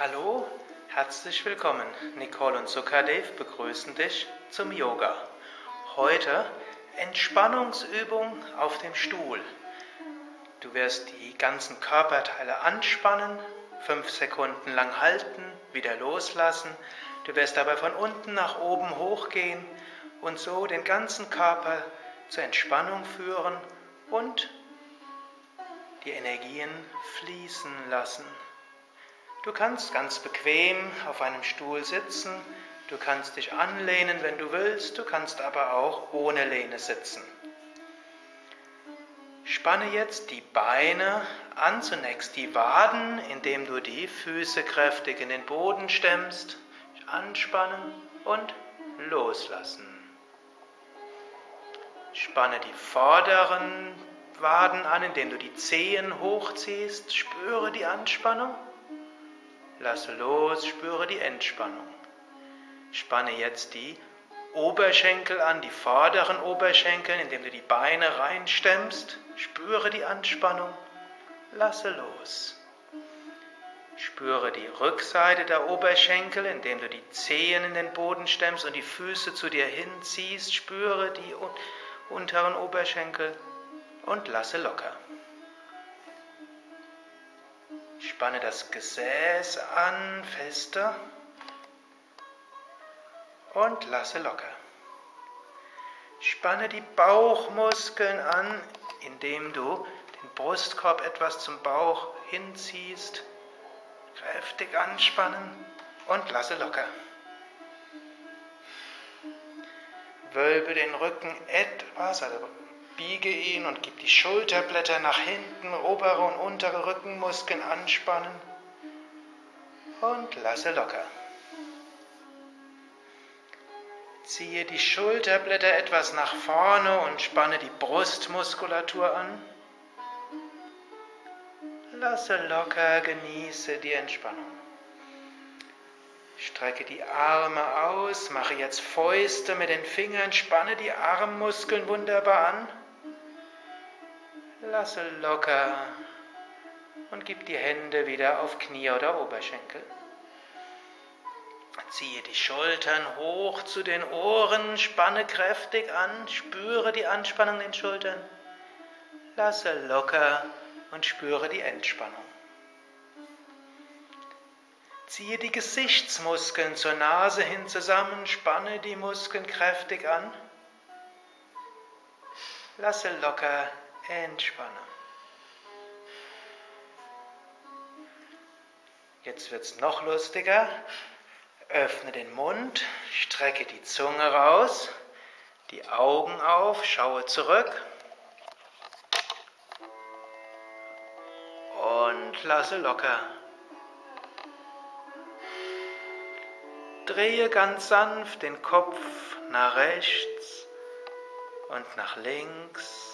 Hallo, herzlich willkommen. Nicole und Sukadev begrüßen dich zum Yoga. Heute Entspannungsübung auf dem Stuhl. Du wirst die ganzen Körperteile anspannen, fünf Sekunden lang halten, wieder loslassen. Du wirst dabei von unten nach oben hochgehen und so den ganzen Körper zur Entspannung führen und die Energien fließen lassen. Du kannst ganz bequem auf einem Stuhl sitzen, du kannst dich anlehnen, wenn du willst, du kannst aber auch ohne Lehne sitzen. Spanne jetzt die Beine an, zunächst die Waden, indem du die Füße kräftig in den Boden stemmst, anspannen und loslassen. Spanne die vorderen Waden an, indem du die Zehen hochziehst, spüre die Anspannung Lasse los, spüre die Entspannung. Spanne jetzt die Oberschenkel an, die vorderen Oberschenkel, indem du die Beine reinstemmst. Spüre die Anspannung. Lasse los. Spüre die Rückseite der Oberschenkel, indem du die Zehen in den Boden stemmst und die Füße zu dir hinziehst. Spüre die unteren Oberschenkel und lasse locker. Spanne das Gesäß an, fester und lasse locker. Spanne die Bauchmuskeln an, indem du den Brustkorb etwas zum Bauch hinziehst. Kräftig anspannen und lasse locker. Wölbe den Rücken etwas, also Biege ihn und gib die Schulterblätter nach hinten, obere und untere Rückenmuskeln anspannen und lasse locker. Ziehe die Schulterblätter etwas nach vorne und spanne die Brustmuskulatur an. Lasse locker, genieße die Entspannung. Strecke die Arme aus, mache jetzt Fäuste mit den Fingern, spanne die Armmuskeln wunderbar an. Lasse locker und gib die Hände wieder auf Knie oder Oberschenkel. Ziehe die Schultern hoch zu den Ohren, spanne kräftig an, spüre die Anspannung in den Schultern. Lasse locker und spüre die Entspannung. Ziehe die Gesichtsmuskeln zur Nase hin zusammen, spanne die Muskeln kräftig an. Lasse locker Entspanne. Jetzt wird es noch lustiger. Öffne den Mund, strecke die Zunge raus, die Augen auf, schaue zurück und lasse locker. Drehe ganz sanft den Kopf nach rechts und nach links.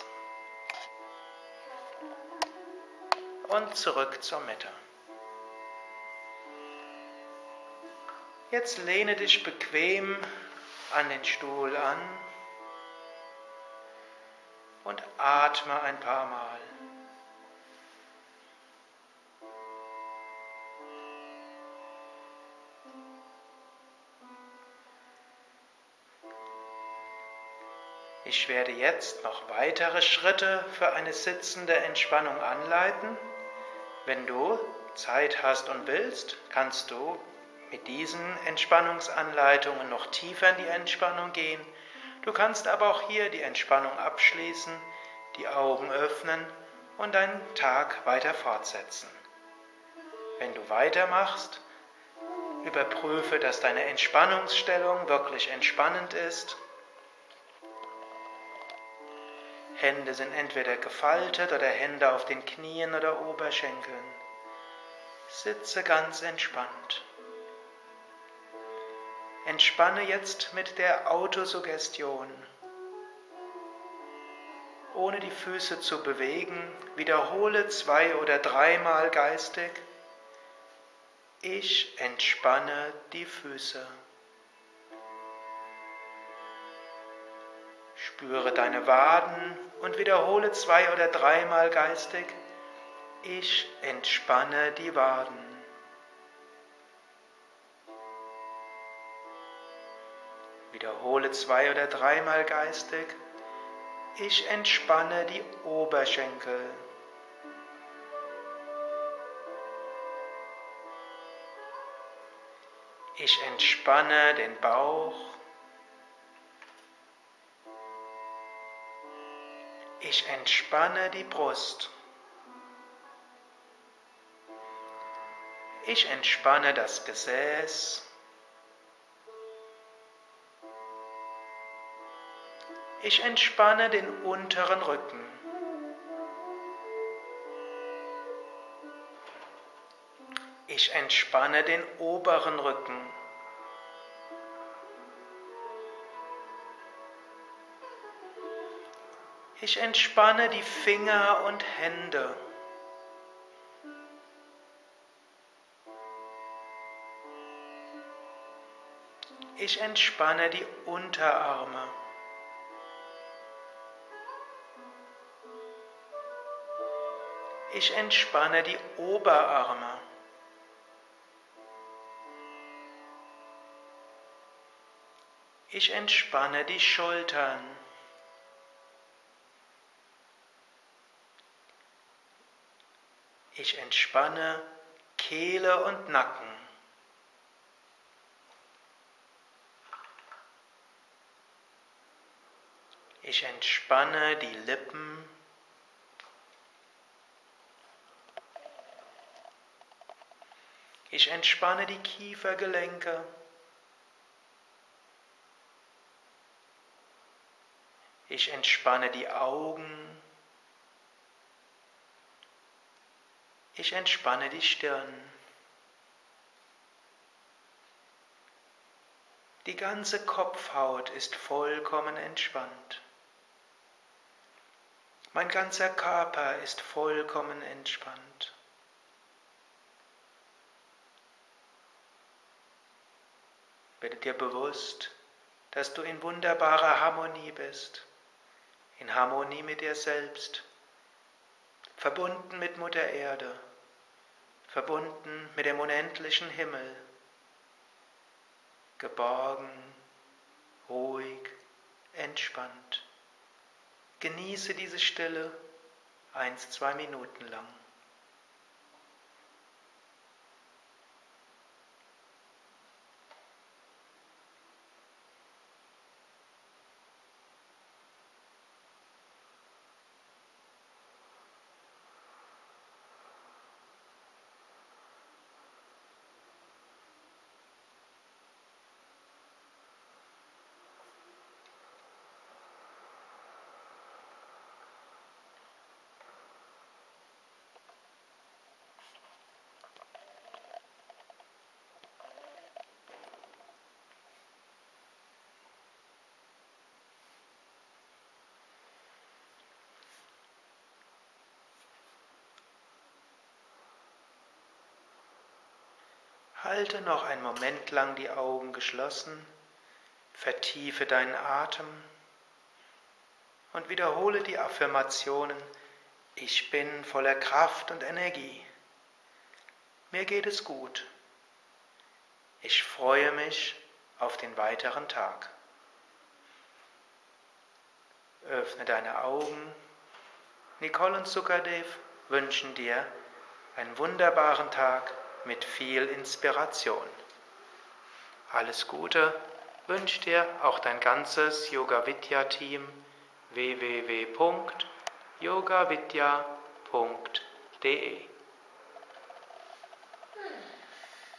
Und zurück zur Mitte. Jetzt lehne dich bequem an den Stuhl an und atme ein paar Mal. Ich werde jetzt noch weitere Schritte für eine sitzende Entspannung anleiten. Wenn du Zeit hast und willst, kannst du mit diesen Entspannungsanleitungen noch tiefer in die Entspannung gehen. Du kannst aber auch hier die Entspannung abschließen, die Augen öffnen und deinen Tag weiter fortsetzen. Wenn du weitermachst, überprüfe, dass deine Entspannungsstellung wirklich entspannend ist. Hände sind entweder gefaltet oder Hände auf den Knien oder Oberschenkeln. Sitze ganz entspannt. Entspanne jetzt mit der Autosuggestion. Ohne die Füße zu bewegen, wiederhole zwei oder dreimal geistig. Ich entspanne die Füße. Spüre deine Waden und wiederhole zwei oder dreimal geistig, ich entspanne die Waden. Wiederhole zwei oder dreimal geistig, ich entspanne die Oberschenkel. Ich entspanne den Bauch. Ich entspanne die Brust. Ich entspanne das Gesäß. Ich entspanne den unteren Rücken. Ich entspanne den oberen Rücken. Ich entspanne die Finger und Hände. Ich entspanne die Unterarme. Ich entspanne die Oberarme. Ich entspanne die Schultern. Ich entspanne Kehle und Nacken. Ich entspanne die Lippen. Ich entspanne die Kiefergelenke. Ich entspanne die Augen. Ich entspanne die Stirn. Die ganze Kopfhaut ist vollkommen entspannt. Mein ganzer Körper ist vollkommen entspannt. Werde dir bewusst, dass du in wunderbarer Harmonie bist in Harmonie mit dir selbst, verbunden mit Mutter Erde, verbunden mit dem unendlichen Himmel, geborgen, ruhig, entspannt. Genieße diese Stille eins, zwei Minuten lang. Halte noch einen Moment lang die Augen geschlossen, vertiefe deinen Atem und wiederhole die Affirmationen, ich bin voller Kraft und Energie. Mir geht es gut. Ich freue mich auf den weiteren Tag. Öffne deine Augen. Nicole und Sukadev wünschen dir einen wunderbaren Tag mit viel Inspiration. Alles Gute wünscht dir auch dein ganzes Yoga Vidya Team www.yogavidya.de